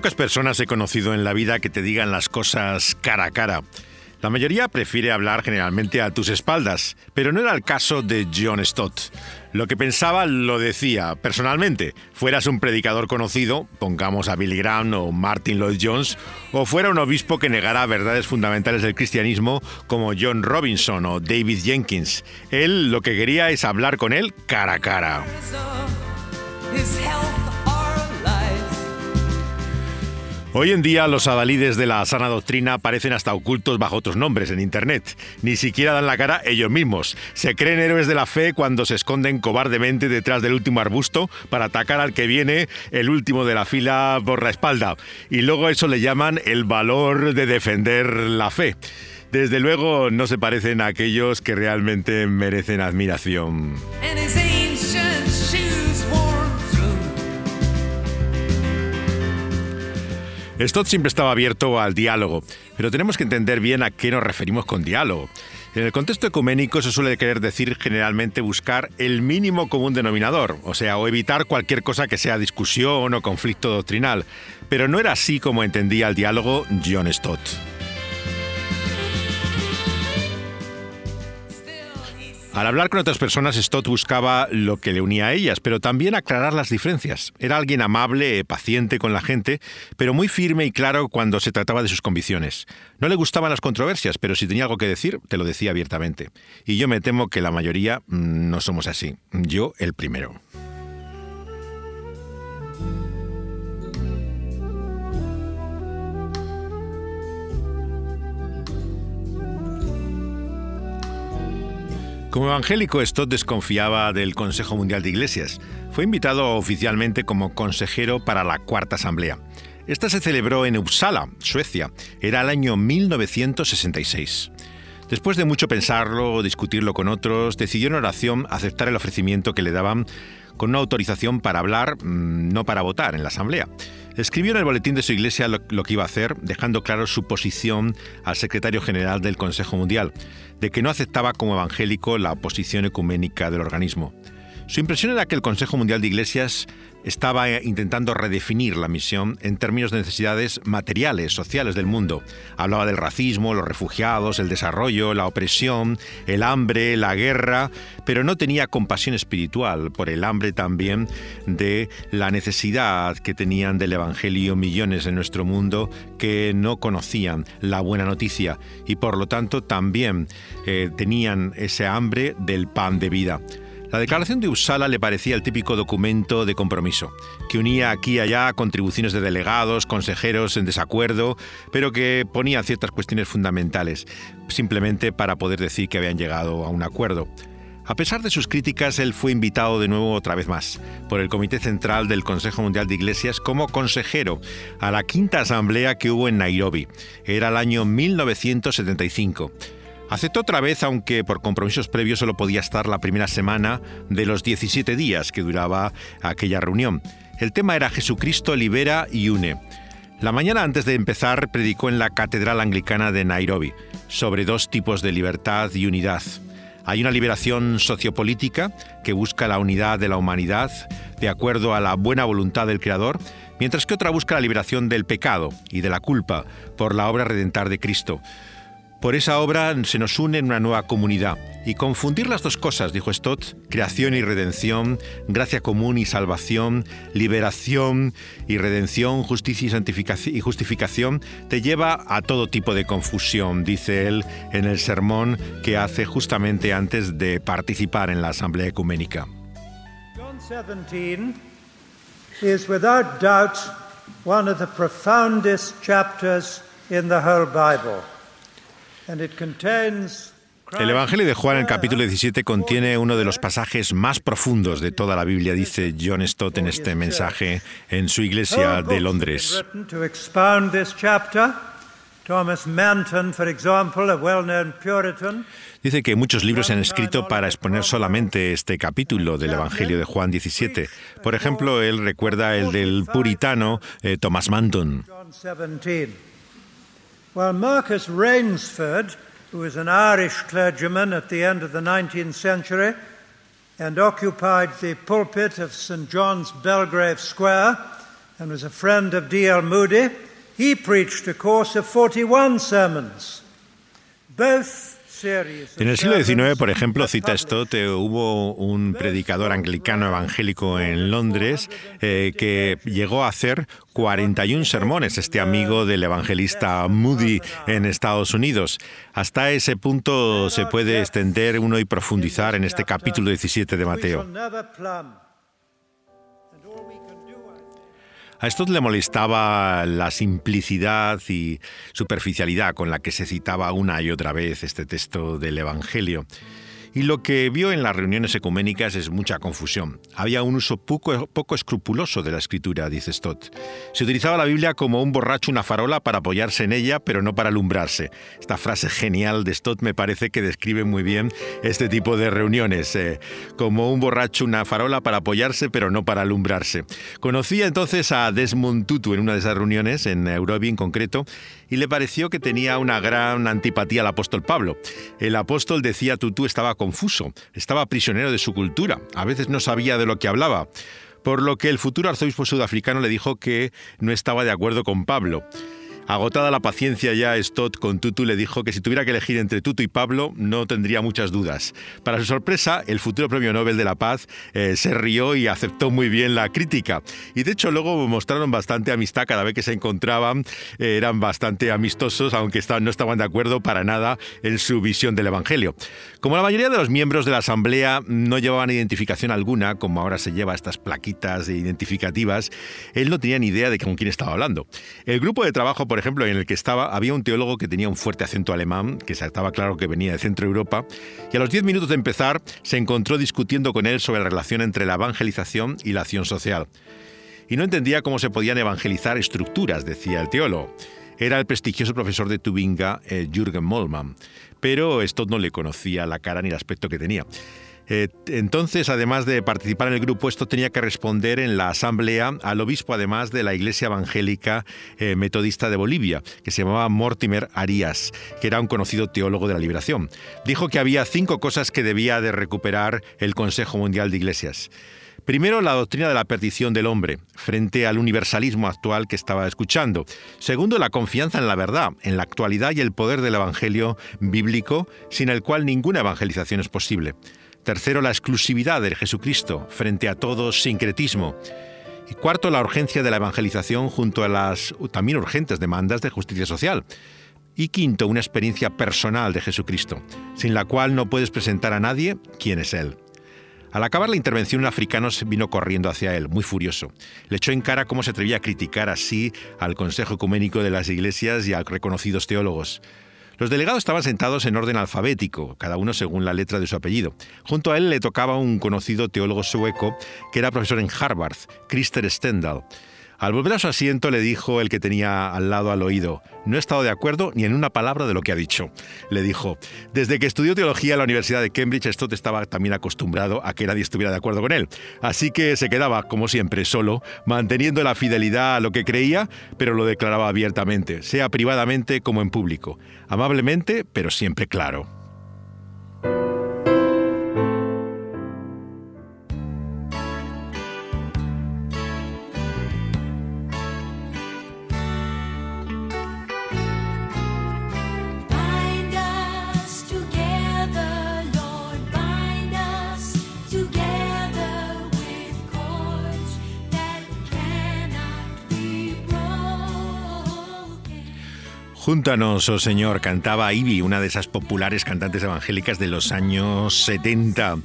Pocas personas he conocido en la vida que te digan las cosas cara a cara. La mayoría prefiere hablar generalmente a tus espaldas, pero no era el caso de John Stott. Lo que pensaba lo decía personalmente, fueras un predicador conocido, pongamos a Billy Graham o Martin Lloyd Jones, o fuera un obispo que negara verdades fundamentales del cristianismo como John Robinson o David Jenkins. Él lo que quería es hablar con él cara a cara. Hoy en día los adalides de la sana doctrina parecen hasta ocultos bajo otros nombres en Internet. Ni siquiera dan la cara ellos mismos. Se creen héroes de la fe cuando se esconden cobardemente detrás del último arbusto para atacar al que viene el último de la fila por la espalda. Y luego eso le llaman el valor de defender la fe. Desde luego no se parecen a aquellos que realmente merecen admiración. Stott siempre estaba abierto al diálogo, pero tenemos que entender bien a qué nos referimos con diálogo. En el contexto ecuménico se suele querer decir generalmente buscar el mínimo común denominador, o sea, evitar cualquier cosa que sea discusión o conflicto doctrinal, pero no era así como entendía el diálogo John Stott. Al hablar con otras personas, Stott buscaba lo que le unía a ellas, pero también aclarar las diferencias. Era alguien amable, paciente con la gente, pero muy firme y claro cuando se trataba de sus convicciones. No le gustaban las controversias, pero si tenía algo que decir, te lo decía abiertamente. Y yo me temo que la mayoría mm, no somos así. Yo el primero. Como evangélico, Stott desconfiaba del Consejo Mundial de Iglesias. Fue invitado oficialmente como consejero para la Cuarta Asamblea. Esta se celebró en Uppsala, Suecia. Era el año 1966. Después de mucho pensarlo, discutirlo con otros, decidió en oración aceptar el ofrecimiento que le daban con una autorización para hablar, mm, no para votar en la Asamblea. Escribió en el boletín de su iglesia lo, que iba a hacer, dejando claro su posición al secretario general del Consejo Mundial, de que no aceptaba como evangélico la posición ecuménica del organismo. Su impresión era que el Consejo Mundial de Iglesias estaba intentando redefinir la misión en términos de necesidades materiales, sociales del mundo. Hablaba del racismo, los refugiados, el desarrollo, la opresión, el hambre, la guerra, pero no tenía compasión espiritual por el hambre también de la necesidad que tenían del Evangelio millones en nuestro mundo que no conocían la buena noticia y por lo tanto también eh, tenían ese hambre del pan de vida. La declaración de Uppsala le parecía el típico documento de compromiso, que unía aquí y allá contribuciones de delegados, consejeros en desacuerdo, pero que ponía ciertas cuestiones fundamentales, simplemente para poder decir que habían llegado a un acuerdo. A pesar de sus críticas, él fue invitado de nuevo otra vez más por el Comité Central del Consejo Mundial de Iglesias como consejero a la quinta asamblea que hubo en Nairobi. Era el año 1975. Aceptó otra vez, aunque por compromisos previos solo podía estar la primera semana de los 17 días que duraba aquella reunión. El tema era Jesucristo libera y une. La mañana antes de empezar predicó en la Catedral Anglicana de Nairobi sobre dos tipos de libertad y unidad. Hay una liberación sociopolítica que busca la unidad de la humanidad de acuerdo a la buena voluntad del Creador, mientras que otra busca la liberación del pecado y de la culpa por la obra redentar de Cristo. Por esa obra se nos une en una nueva comunidad. Y confundir las dos cosas, dijo Stott, creación y redención, gracia común y salvación, liberación y redención, justicia y justificación, te lleva a todo tipo de confusión, dice él en el sermón que hace justamente antes de participar en la Asamblea Ecuménica. John 17 is without doubt one of the profoundest chapters in the whole Bible. El Evangelio de Juan, el capítulo 17, contiene uno de los pasajes más profundos de toda la Biblia, dice John Stott en este mensaje en su iglesia de Londres. Dice que muchos libros se han escrito para exponer solamente este capítulo del Evangelio de Juan 17. Por ejemplo, él recuerda el del puritano eh, Thomas Manton. Well, Marcus Rainsford, who was an Irish clergyman at the end of the 19th century and occupied the pulpit of St. John's Belgrave Square and was a friend of D.L. Moody, he preached a course of 41 sermons. Both En el siglo XIX, por ejemplo, cita Stott, eh, hubo un predicador anglicano evangélico en Londres eh, que llegó a hacer 41 sermones, este amigo del evangelista Moody en Estados Unidos. Hasta ese punto se puede extender uno y profundizar en este capítulo 17 de Mateo. A esto le molestaba la simplicidad y superficialidad con la que se citaba una y otra vez este texto del Evangelio y lo que vio en las reuniones ecuménicas es mucha confusión. Había un uso poco, escrupuloso de la escritura, dice Stott. Se utilizaba la Biblia como un borracho una farola para apoyarse en ella, pero no para alumbrarse. Esta frase genial de Stott me parece que describe muy bien este tipo de reuniones, eh, como un borracho una farola para apoyarse, pero no para alumbrarse. Conocía entonces a Desmond Tutu en una de esas reuniones, en Eurobi en concreto, y le pareció que tenía una gran antipatía al apóstol Pablo. El apóstol decía Tutu estaba confuso, estaba prisionero de su cultura, a veces no sabía de lo que hablaba, por lo que el futuro arzobispo sudafricano le dijo que no estaba de acuerdo con Pablo. Agotada la paciencia ya, Stott con Tutu le dijo que si tuviera que elegir entre Tutu y Pablo no tendría muchas dudas. Para su sorpresa, el futuro premio Nobel de la Paz eh, se rió y aceptó muy bien la crítica. Y de hecho luego mostraron bastante amistad cada vez que se encontraban, eh, eran bastante amistosos, aunque no estaban de acuerdo para nada en su visión del Evangelio. Como la mayoría de los miembros de la Asamblea no llevaban identificación alguna, como ahora se lleva estas plaquitas identificativas, él no tenía ni idea de con quién estaba hablando. El grupo de trabajo, por ejemplo, en el que estaba, había un teólogo que tenía un fuerte acento alemán, que estaba claro que venía de Centro Europa, y a los diez minutos de empezar se encontró discutiendo con él sobre la relación entre la evangelización y la acción social. Y no entendía cómo se podían evangelizar estructuras, decía el teólogo. Era el prestigioso profesor de Tubinga, eh, Jürgen Mollmann, pero esto no le conocía la cara ni el aspecto que tenía. Eh, entonces, además de participar en el grupo, esto tenía que responder en la asamblea al obispo, además de la Iglesia Evangélica eh, Metodista de Bolivia, que se llamaba Mortimer Arias, que era un conocido teólogo de la liberación. Dijo que había cinco cosas que debía de recuperar el Consejo Mundial de Iglesias. Primero, la doctrina de la perdición del hombre, frente al universalismo actual que estaba escuchando. Segundo, la confianza en la verdad, en la actualidad y el poder del Evangelio bíblico, sin el cual ninguna evangelización es posible. Tercero, la exclusividad de Jesucristo frente a todo sincretismo. Y cuarto, la urgencia de la evangelización junto a las también urgentes demandas de justicia social. Y quinto, una experiencia personal de Jesucristo, sin la cual no puedes presentar a nadie quién es Él. Al acabar la intervención, un africano vino corriendo hacia él, muy furioso. Le echó en cara cómo se atrevía a criticar así al Consejo Ecuménico de las Iglesias y a reconocidos teólogos. Los delegados estaban sentados en orden alfabético, cada uno según la letra de su apellido. Junto a él le tocaba un conocido teólogo sueco que era profesor en Harvard, Christer Stendhal. Al volver a su asiento le dijo el que tenía al lado al oído, no he estado de acuerdo ni en una palabra de lo que ha dicho. Le dijo, desde que estudió teología en la Universidad de Cambridge, Stott estaba también acostumbrado a que nadie estuviera de acuerdo con él. Así que se quedaba, como siempre, solo, manteniendo la fidelidad a lo que creía, pero lo declaraba abiertamente, sea privadamente como en público. Amablemente, pero siempre claro. Júntanos, oh Señor, cantaba Ivy, una de esas populares cantantes evangélicas de los años 70.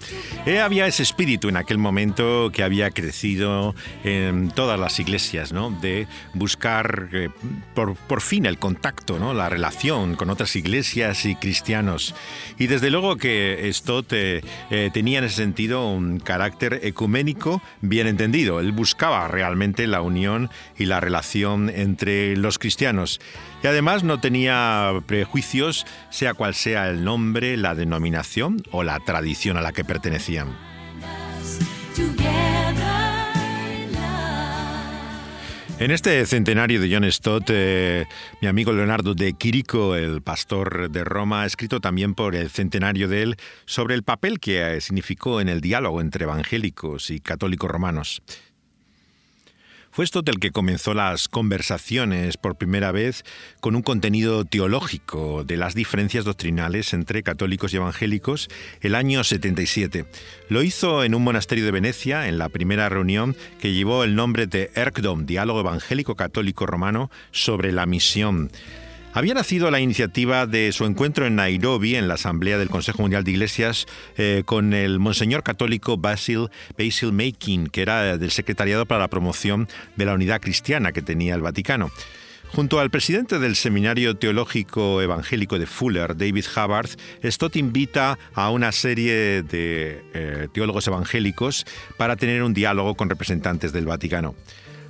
Eh, había ese espíritu en aquel momento que había crecido en todas las iglesias, ¿no? De buscar eh, por, fin el contacto, ¿no? La relación con otras iglesias y cristianos. Y desde luego que esto te, eh, tenía en ese sentido un carácter ecuménico bien entendido. Él buscaba realmente la unión y la relación entre los cristianos. Y además no tenía prejuicios, sea cual sea el nombre, la denominación o la tradición a la que pertenecían. En este centenario de John Stott, eh, mi amigo Leonardo de Quirico, el pastor de Roma, ha escrito también por el centenario de él sobre el papel que significó en el diálogo entre evangélicos y católicos romanos. Fue Stott el que comenzó las conversaciones por primera vez con un contenido teológico de las diferencias doctrinales entre católicos y evangélicos el año 77. Lo hizo en un monasterio de Venecia en la primera reunión que llevó el nombre de ERCDOM, Diálogo Evangélico Católico Romano sobre la misión. Había nacido la iniciativa de su encuentro en Nairobi, en la Asamblea del Consejo Mundial de Iglesias, eh, con el monseñor católico Basil, Basil Makin, que era del Secretariado para la Promoción de la Unidad Cristiana que tenía el Vaticano. Junto al presidente del Seminario Teológico Evangélico de Fuller, David Hubbard, Stott invita a una serie de eh, teólogos evangélicos para tener un diálogo con representantes del Vaticano.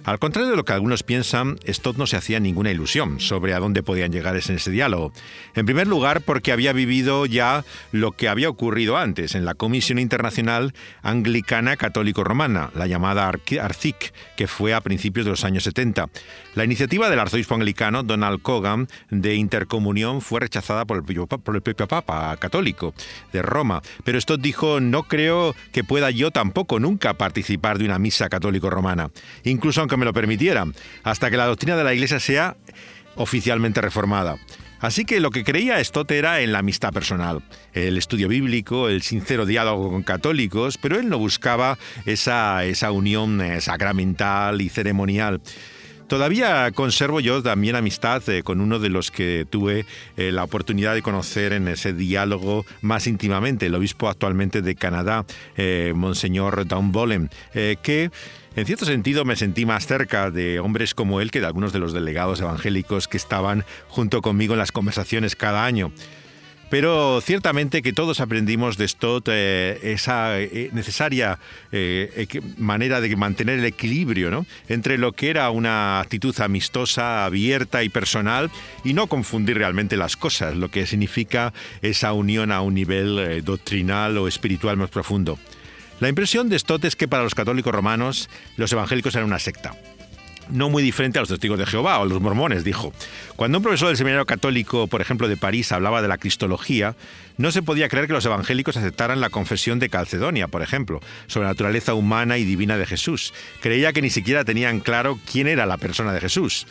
Al contrario de lo que algunos piensan, Stott no se hacía ninguna ilusión sobre a dónde podían llegar en ese diálogo. En primer lugar, porque había vivido ya lo que había ocurrido antes en la Comisión Internacional Anglicana Católico-Romana, la llamada ARCIC, que fue a principios de los años 70. La iniciativa del arzobispo anglicano Donald Cogan de intercomunión fue rechazada por el, por el propio Papa católico de Roma, pero Stott dijo, no creo que pueda yo tampoco nunca participar de una misa católico-romana, incluso aunque me lo permitieran, hasta que la doctrina de la Iglesia sea oficialmente reformada. Así que lo que creía Stott era en la amistad personal, el estudio bíblico, el sincero diálogo con católicos, pero él no buscaba esa, esa unión eh, sacramental y ceremonial. Todavía conservo yo también amistad eh, con uno de los que tuve eh, la oportunidad de conocer en ese diálogo más íntimamente, el obispo actualmente de Canadá, Monseñor Downbollen, que en cierto sentido me sentí más cerca de hombres como él que de algunos de los delegados evangélicos que estaban junto conmigo en las conversaciones cada año. Pero ciertamente que todos aprendimos de Stott eh, esa eh, necesaria eh, manera de mantener el equilibrio entre lo que era una actitud amistosa, abierta y personal y no confundir realmente las cosas, lo que significa esa unión a un nivel doctrinal o espiritual más profundo. La impresión de Stott es que para los católicos romanos los evangélicos eran una secta. No muy diferente a los testigos de Jehová o los mormones, dijo. Cuando un profesor del seminario católico, por ejemplo de París, hablaba de la cristología, no se podía creer que los evangélicos aceptaran la confesión de Calcedonia, por ejemplo, sobre la naturaleza humana y divina de Jesús. Creía que ni siquiera tenían claro quién era la persona de Jesús.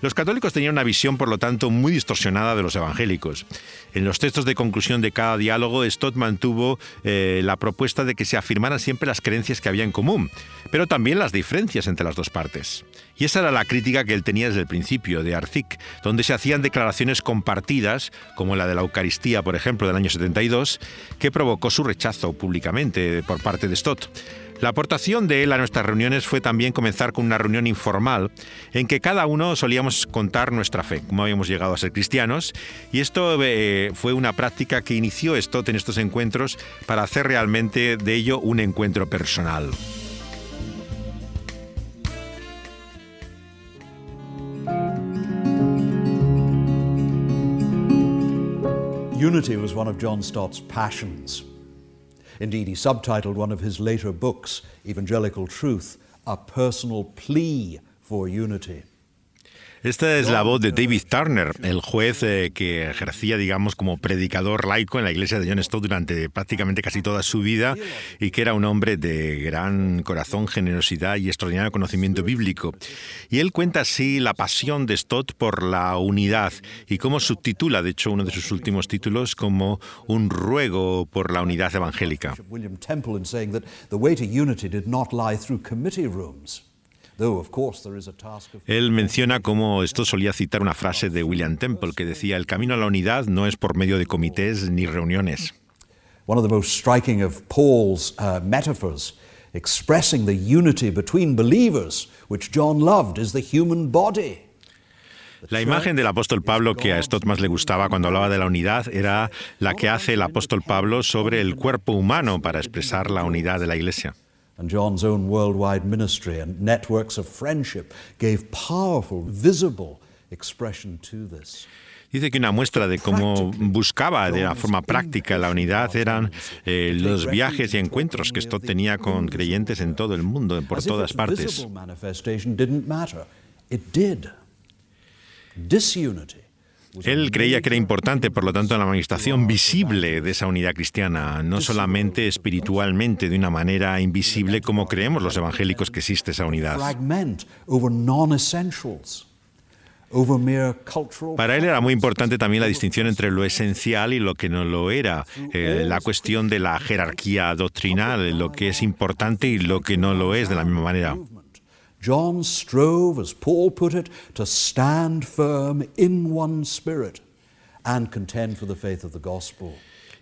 Los católicos tenían una visión, por lo tanto, muy distorsionada de los evangélicos. En los textos de conclusión de cada diálogo, Stott mantuvo eh, la propuesta de que se afirmaran siempre las creencias que había en común, pero también las diferencias entre las dos partes. Y esa era la crítica que él tenía desde el principio de Arcic, donde se hacían declaraciones compartidas, como la de la Eucaristía, por ejemplo, del año 72, que provocó su rechazo públicamente por parte de Stott. La aportación de él a nuestras reuniones fue también comenzar con una reunión informal en que cada uno solíamos contar nuestra fe, cómo habíamos llegado a ser cristianos, y esto eh, fue una práctica que inició Stott en estos encuentros para hacer realmente de ello un encuentro personal. Unity was one of John Stott's passions. Indeed, he subtitled one of his later books, Evangelical Truth, A Personal Plea for Unity. Esta es la voz de David Turner, el juez eh, que ejercía, digamos, como predicador laico en la iglesia de John Stott durante prácticamente casi toda su vida y que era un hombre de gran corazón, generosidad y extraordinario conocimiento bíblico. Y él cuenta así la pasión de Stott por la unidad y cómo subtitula, de hecho, uno de sus últimos títulos como un ruego por la unidad evangélica. William Temple. Él menciona cómo esto solía citar una frase de William Temple que decía, el camino a la unidad no es por medio de comités ni reuniones. One of the most striking of Paul's uh, metaphors expressing the unity between believers, which John loved, is the human body. La imagen del apóstol Pablo que a Stott más le gustaba cuando hablaba de la unidad era la que hace el apóstol Pablo sobre el cuerpo humano para expresar la unidad de la iglesia. And John's own worldwide ministry and networks of friendship gave powerful, visible expression to this. Dice que una muestra de cómo buscaba de una forma práctica la unidad eran eh, los viajes y encuentros que Stott tenía con creyentes en todo el mundo, por todas partes. Disunity Él creía que era importante, por lo tanto, la manifestación visible de esa unidad cristiana, no solamente espiritualmente, de una manera invisible como creemos los evangélicos que existe esa unidad. Para él era muy importante también la distinción entre lo esencial y lo que no lo era, eh, la cuestión de la jerarquía doctrinal, lo que es importante y lo que no lo es de la misma manera. John strove, as Paul put it, to stand firm in one spirit and contend for the faith of the gospel.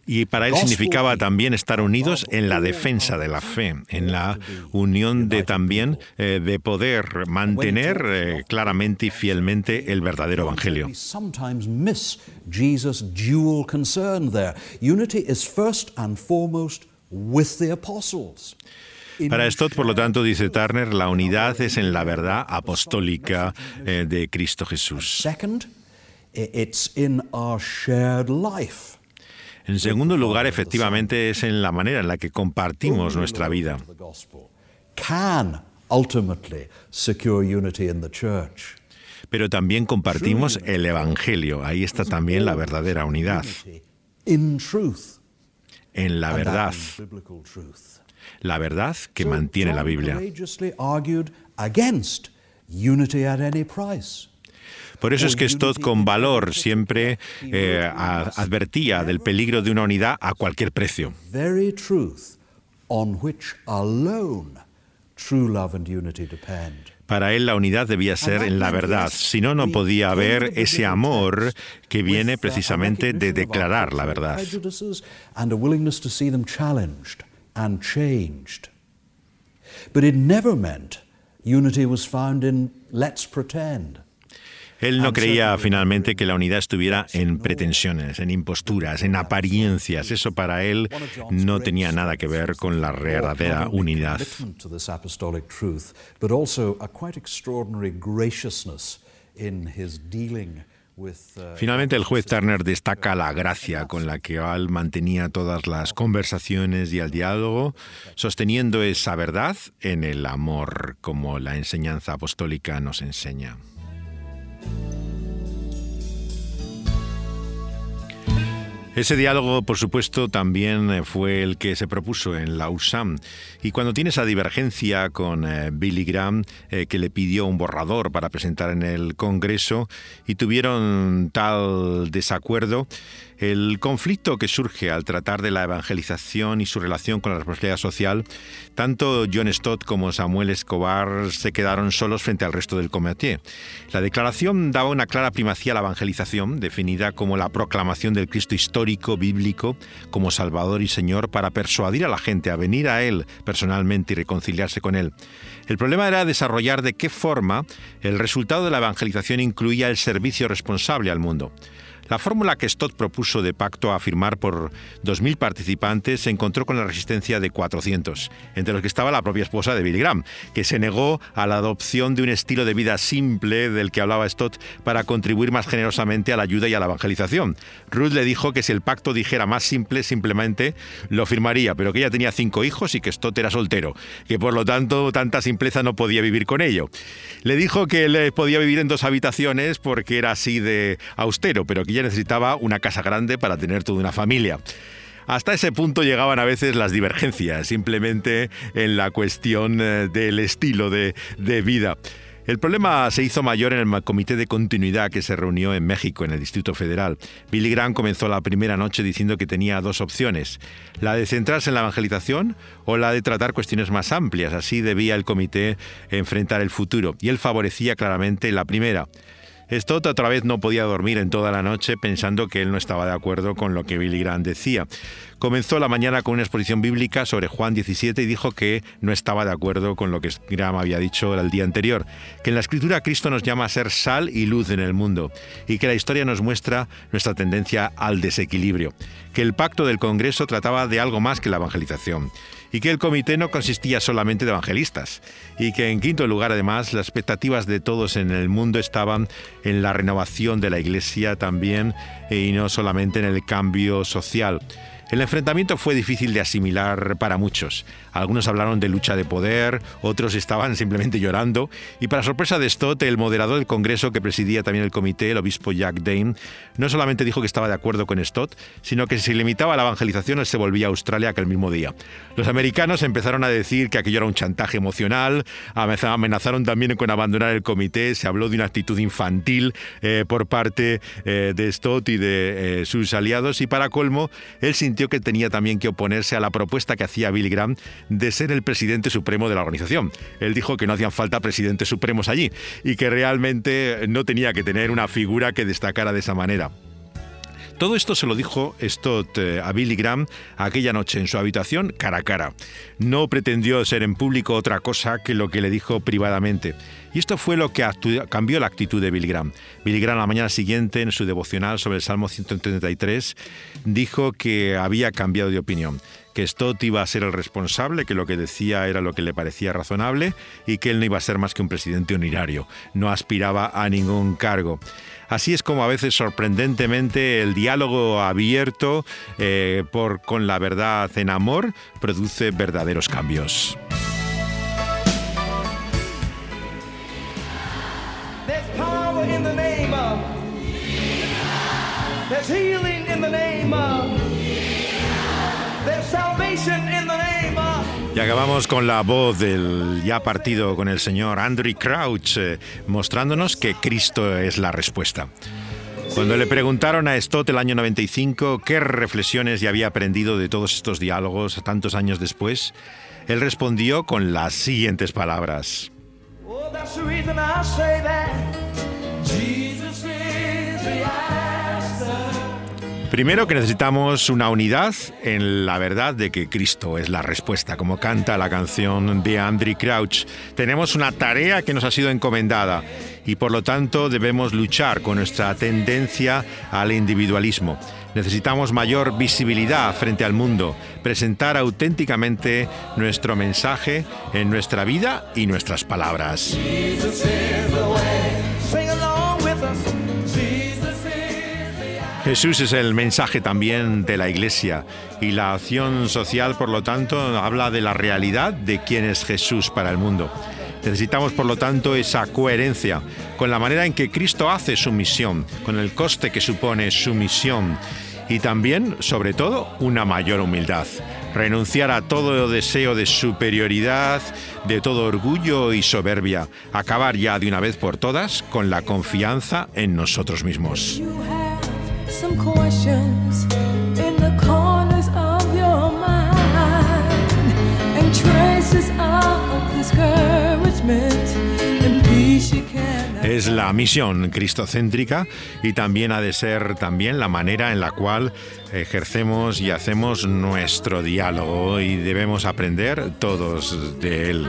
Y para él significaba también estar unidos en la defensa de la fe, en la unión de también eh, de poder mantener eh, claramente y fielmente el verdadero evangelio. Para Stott, por lo tanto, dice Turner, la unidad es en la verdad apostólica de Cristo Jesús. En segundo lugar, efectivamente, es en la manera en la que compartimos nuestra vida. Pero también compartimos el Evangelio. Ahí está también la verdadera unidad. En la verdad la verdad que mantiene la Biblia. Por eso es que Stott con valor siempre eh, advertía del peligro de una unidad a cualquier precio. Para él la unidad debía ser en la verdad, si no, no podía haber ese amor que viene precisamente de declarar la verdad and changed. But it never meant unity was found in let's pretend. Él no creía finalmente que la unidad estuviera en pretensiones, en imposturas, en apariencias. Eso para él no tenía nada que ver con la verdadera unidad. Finalmente, el juez Turner destaca la gracia con la que Al mantenía todas las conversaciones y el diálogo, sosteniendo esa verdad en el amor, como la enseñanza apostólica nos enseña. Ese diálogo, por supuesto, también eh, fue el que se propuso en la USAM. Y cuando tiene esa divergencia con eh, Billy Graham, eh, que le pidió un borrador para presentar en el Congreso, y tuvieron tal desacuerdo, el conflicto que surge al tratar de la evangelización y su relación con la responsabilidad social, tanto John Stott como Samuel Escobar se quedaron solos frente al resto del comité. La declaración daba una clara primacía a la evangelización, definida como la proclamación del Cristo histórico, bíblico, como Salvador y Señor, para persuadir a la gente a venir a Él personalmente y reconciliarse con Él. El problema era desarrollar de qué forma el resultado de la evangelización incluía el servicio responsable al mundo. La fórmula que Stott propuso de pacto a firmar por 2.000 participantes se encontró con la resistencia de 400, entre los que estaba la propia esposa de Billy Graham, que se negó a la adopción de un estilo de vida simple del que hablaba Stott para contribuir más generosamente a la ayuda y a la evangelización. Ruth le dijo que si el pacto dijera más simple, simplemente lo firmaría, pero que ella tenía cinco hijos y que Stott era soltero, que por lo tanto tanta simpleza no podía vivir con ello. Le dijo que él podía vivir en dos habitaciones porque era así de austero, pero que necesitaba una casa grande para tener toda una familia. Hasta ese punto llegaban a veces las divergencias, simplemente en la cuestión eh, del estilo de, de vida. El problema se hizo mayor en el comité de continuidad que se reunió en México, en el Distrito Federal. Billy Graham comenzó la primera noche diciendo que tenía dos opciones, la de centrarse en la evangelización o la de tratar cuestiones más amplias. Así debía el comité enfrentar el futuro, y él favorecía claramente la primera. Stott otra vez no podía dormir en toda la noche pensando que él no estaba de acuerdo con lo que Billy Graham decía. Comenzó la mañana con una exposición bíblica sobre Juan 17 y dijo que no estaba de acuerdo con lo que Graham había dicho el día anterior, que en la escritura Cristo nos llama a ser sal y luz en el mundo y que la historia nos muestra nuestra tendencia al desequilibrio, que el pacto del Congreso trataba de algo más que la evangelización y que el comité no consistía solamente de evangelistas, y que en quinto lugar además las expectativas de todos en el mundo estaban en la renovación de la Iglesia también y no solamente en el cambio social. El enfrentamiento fue difícil de asimilar para muchos. Algunos hablaron de lucha de poder, otros estaban simplemente llorando, y para sorpresa de Stott, el moderador del Congreso que presidía también el comité, el obispo Jack Dane, no solamente dijo que estaba de acuerdo con Stott, sino que si limitaba a la evangelización, él se volvía a Australia aquel mismo día. Los americanos empezaron a decir que aquello era un chantaje emocional, amenazaron también con abandonar el comité, se habló de una actitud infantil eh, por parte eh, de Stott y de eh, sus aliados, y para colmo, él sintió que tenía también que oponerse a la propuesta que hacía Billy Graham de ser el presidente supremo de la organización. Él dijo que no hacían falta presidentes supremos allí y que realmente no tenía que tener una figura que destacara de esa manera. Todo esto se lo dijo Stott eh, a Billy Graham aquella noche en su habitación cara a cara. No pretendió ser en público otra cosa que lo que le dijo privadamente. Y esto fue lo que cambió la actitud de Billy Graham. Billy Graham la mañana siguiente, en su devocional sobre el Salmo 133, dijo que había cambiado de opinión que Stott iba a ser el responsable, que lo que decía era lo que le parecía razonable y que él no iba a ser más que un presidente honorario, no aspiraba a ningún cargo. Así es como a veces sorprendentemente el diálogo abierto eh, por, con la verdad en amor produce verdaderos cambios. Acabamos con la voz del ya partido con el señor Andrew Crouch, eh, mostrándonos que Cristo es la respuesta. Cuando le preguntaron a Stott el año 95 qué reflexiones ya había aprendido de todos estos diálogos tantos años después, él respondió con las siguientes palabras. Oh, Primero que necesitamos una unidad en la verdad de que Cristo es la respuesta, como canta la canción de Andrew Crouch. Tenemos una tarea que nos ha sido encomendada y por lo tanto debemos luchar con nuestra tendencia al individualismo. Necesitamos mayor visibilidad frente al mundo, presentar auténticamente nuestro mensaje en nuestra vida y nuestras palabras. Jesús es el mensaje también de la Iglesia y la acción social, por lo tanto, habla de la realidad de quién es Jesús para el mundo. Necesitamos, por lo tanto, esa coherencia con la manera en que Cristo hace su misión, con el coste que supone su misión y también, sobre todo, una mayor humildad. Renunciar a todo deseo de superioridad, de todo orgullo y soberbia. Acabar ya de una vez por todas con la confianza en nosotros mismos. Es la misión cristocéntrica y también ha de ser también la manera en la cual ejercemos y hacemos nuestro diálogo y debemos aprender todos de él.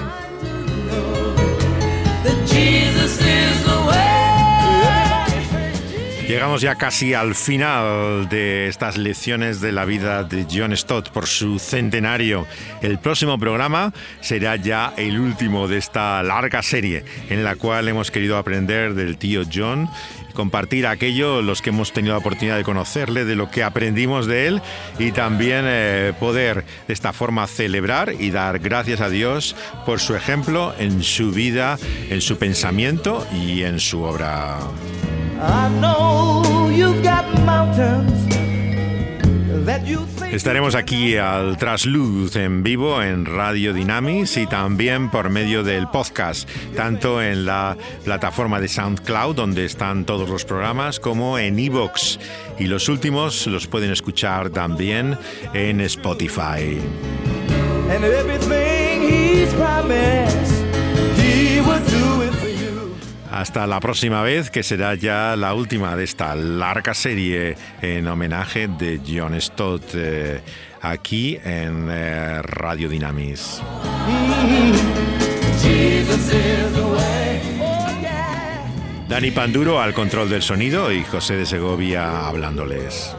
Llegamos ya casi al final de estas lecciones de la vida de John Stott por su centenario. El próximo programa será ya el último de esta larga serie en la cual hemos querido aprender del tío John compartir aquello, los que hemos tenido la oportunidad de conocerle, de lo que aprendimos de él y también eh, poder de esta forma celebrar y dar gracias a Dios por su ejemplo en su vida, en su pensamiento y en su obra. Estaremos aquí al Trasluz en vivo en Radio Dynamis y también por medio del podcast, tanto en la plataforma de SoundCloud, donde están todos los programas, como en Evox. Y los últimos los pueden escuchar también en Spotify. Hasta la próxima vez, que será ya la última de esta larga serie en homenaje de John Stott eh, aquí en eh, Radio Dynamis. Dani Panduro al control del sonido y José de Segovia hablándoles.